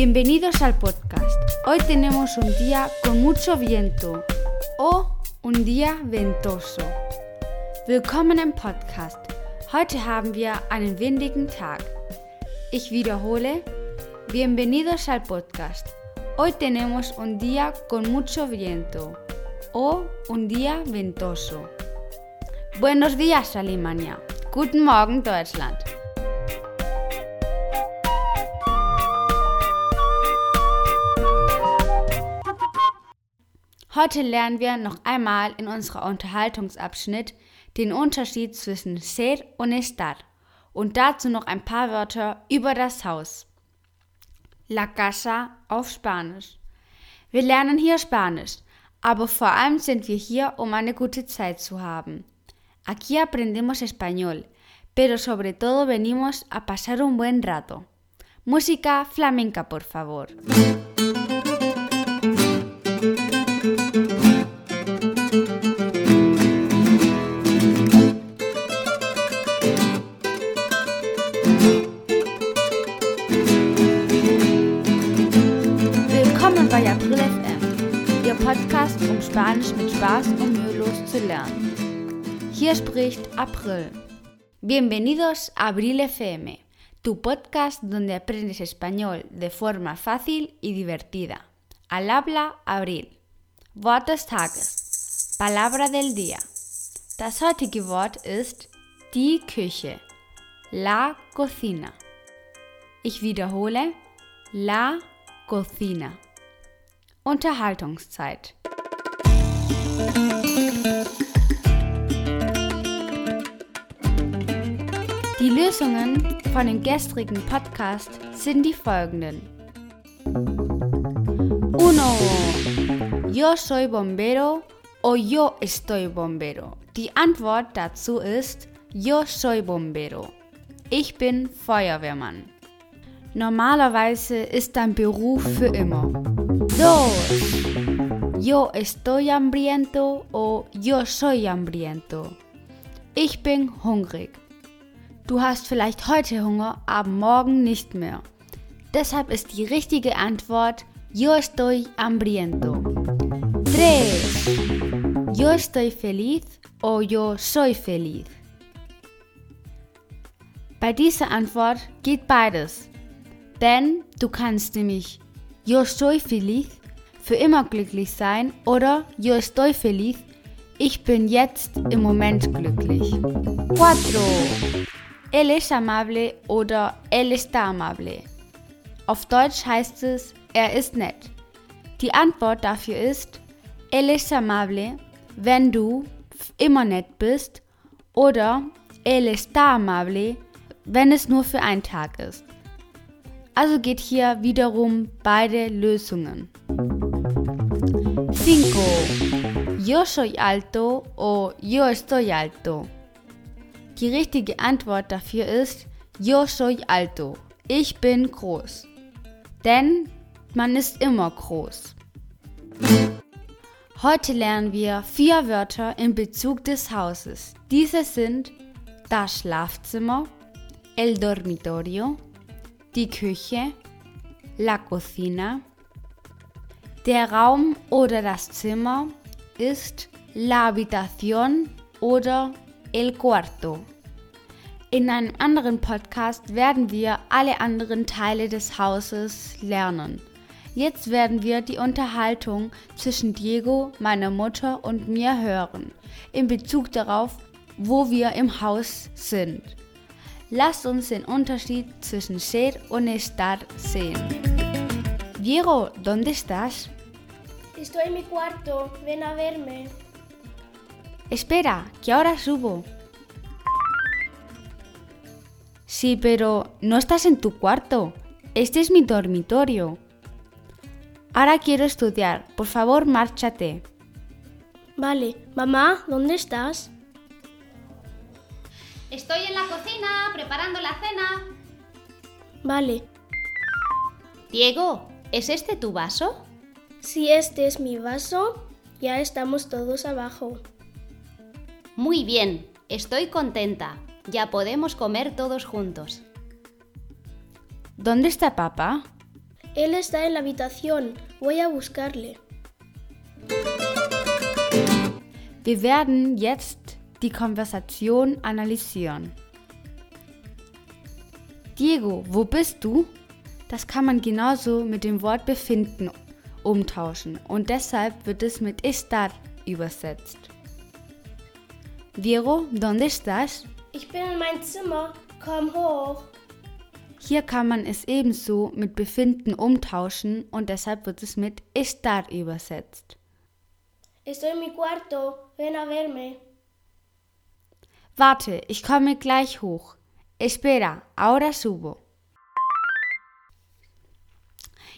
Bienvenidos al podcast. Hoy tenemos un día con mucho viento o un día ventoso. Willkommen im Podcast. Heute haben wir einen windigen Tag. Ich wiederhole, bienvenidos al podcast. Hoy tenemos un día con mucho viento o un día ventoso. Buenos días Alemania. Guten Morgen Deutschland. Heute lernen wir noch einmal in unserer Unterhaltungsabschnitt den Unterschied zwischen ser und estar und dazu noch ein paar Wörter über das Haus. La casa auf Spanisch. Wir lernen hier Spanisch, aber vor allem sind wir hier, um eine gute Zeit zu haben. Aquí aprendemos español, pero sobre todo venimos a pasar un buen rato. Música flamenca, por favor. Podcast, um Spanisch mit Spaß und mühelos zu lernen. Hier spricht April. Bienvenidos a Abril FM, tu podcast donde aprendes español de forma fácil y divertida. Al habla Abril. Wort des Tages. Palabra del día. Das heutige Wort ist die Küche. La cocina. Ich wiederhole. La cocina. Unterhaltungszeit. Die Lösungen von dem gestrigen Podcast sind die folgenden. Uno. Yo soy bombero o yo estoy bombero. Die Antwort dazu ist Yo soy bombero. Ich bin Feuerwehrmann. Normalerweise ist dein Beruf für immer. Dos. Yo estoy hambriento o yo soy hambriento. Ich bin hungrig. Du hast vielleicht heute Hunger, aber morgen nicht mehr. Deshalb ist die richtige Antwort Yo estoy hambriento. Tres. Yo estoy feliz o yo soy feliz. Bei dieser Antwort geht beides. Denn du kannst nämlich Yo soy feliz für immer glücklich sein oder Yo estoy feliz, ich bin jetzt im Moment glücklich. 4. Él es amable oder él está amable. Auf Deutsch heißt es, er ist nett. Die Antwort dafür ist, él es amable, wenn du immer nett bist, oder él está amable, wenn es nur für einen Tag ist. Also geht hier wiederum beide Lösungen. 5. Yo soy alto o yo estoy alto. Die richtige Antwort dafür ist Yo soy alto. Ich bin groß. Denn man ist immer groß. Heute lernen wir vier Wörter in Bezug des Hauses. Diese sind das Schlafzimmer, el dormitorio, die Küche, la cocina. Der Raum oder das Zimmer ist la habitación oder el cuarto. In einem anderen Podcast werden wir alle anderen Teile des Hauses lernen. Jetzt werden wir die Unterhaltung zwischen Diego, meiner Mutter und mir hören, in Bezug darauf, wo wir im Haus sind. Lasst uns den Unterschied zwischen ser und estar sehen. Diego, ¿dónde estás? Estoy en mi cuarto, ven a verme. Espera, que ahora subo. Sí, pero no estás en tu cuarto. Este es mi dormitorio. Ahora quiero estudiar. Por favor, márchate. Vale, mamá, ¿dónde estás? Estoy en la cocina preparando la cena. Vale, Diego, ¿es este tu vaso? si este es mi vaso, ya estamos todos abajo. Muy bien, estoy contenta. Ya podemos comer todos juntos. ¿Dónde está papá? Él está en la habitación. Voy a buscarle. Wir werden jetzt die Konversation analysieren. Diego, wo bist du? Das kann man genauso mit dem Wort befinden umtauschen und deshalb wird es mit estar übersetzt. Diego, ¿dónde estás? Ich bin in mein Zimmer. Komm hoch. Hier kann man es ebenso mit befinden umtauschen und deshalb wird es mit estar übersetzt. Estoy en mi cuarto. Ven a verme. Warte, ich komme gleich hoch. Espera, ahora subo.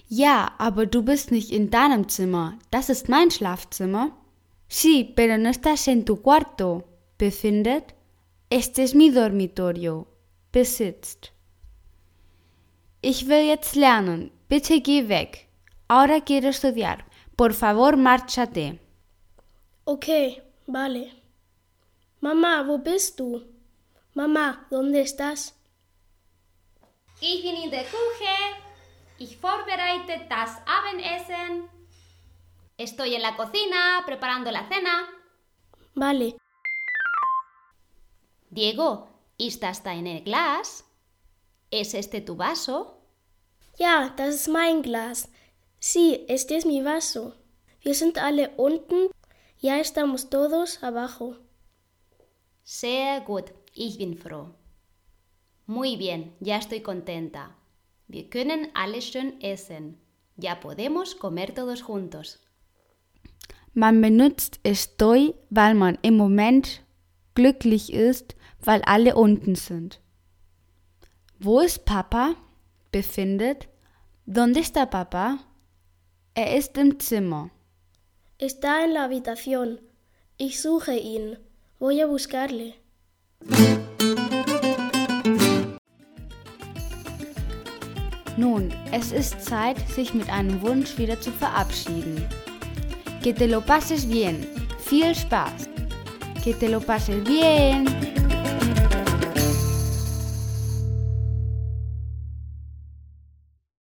Ja, aber du bist nicht in deinem Zimmer. Das ist mein Schlafzimmer. Sí, pero no estás en tu cuarto. Befindet. Este es mi dormitorio. Besitzt. Ich will jetzt lernen. Bitte geh weg. Ahora quiero estudiar. Por favor, márchate. Okay, vale. Mamá, wo bist du? Mamá, ¿dónde estás? Ich bin in der Küche. Ich vorbereite das Abendessen. Estoy en la cocina preparando la cena. Vale. Diego, ist das dein Glas? ¿Es este tu vaso? Ja, das ist mein Glas. Sí, este es mi vaso. Wir sind alle unten. Ya estamos todos abajo. Sehr gut, ich bin froh. Muy bien, ya estoy contenta. Wir können alle schön essen. Ya podemos comer todos juntos. Man benutzt estoy, weil man im Moment glücklich ist, weil alle unten sind. Wo ist Papa? Befindet. ¿Dónde está Papa? Er ist im Zimmer. Está en la habitación. Ich suche ihn. Voy a buscarle. Nun, es ist Zeit, sich mit einem Wunsch wieder zu verabschieden. Que te lo pases bien. Viel Spaß. Que te lo pases bien.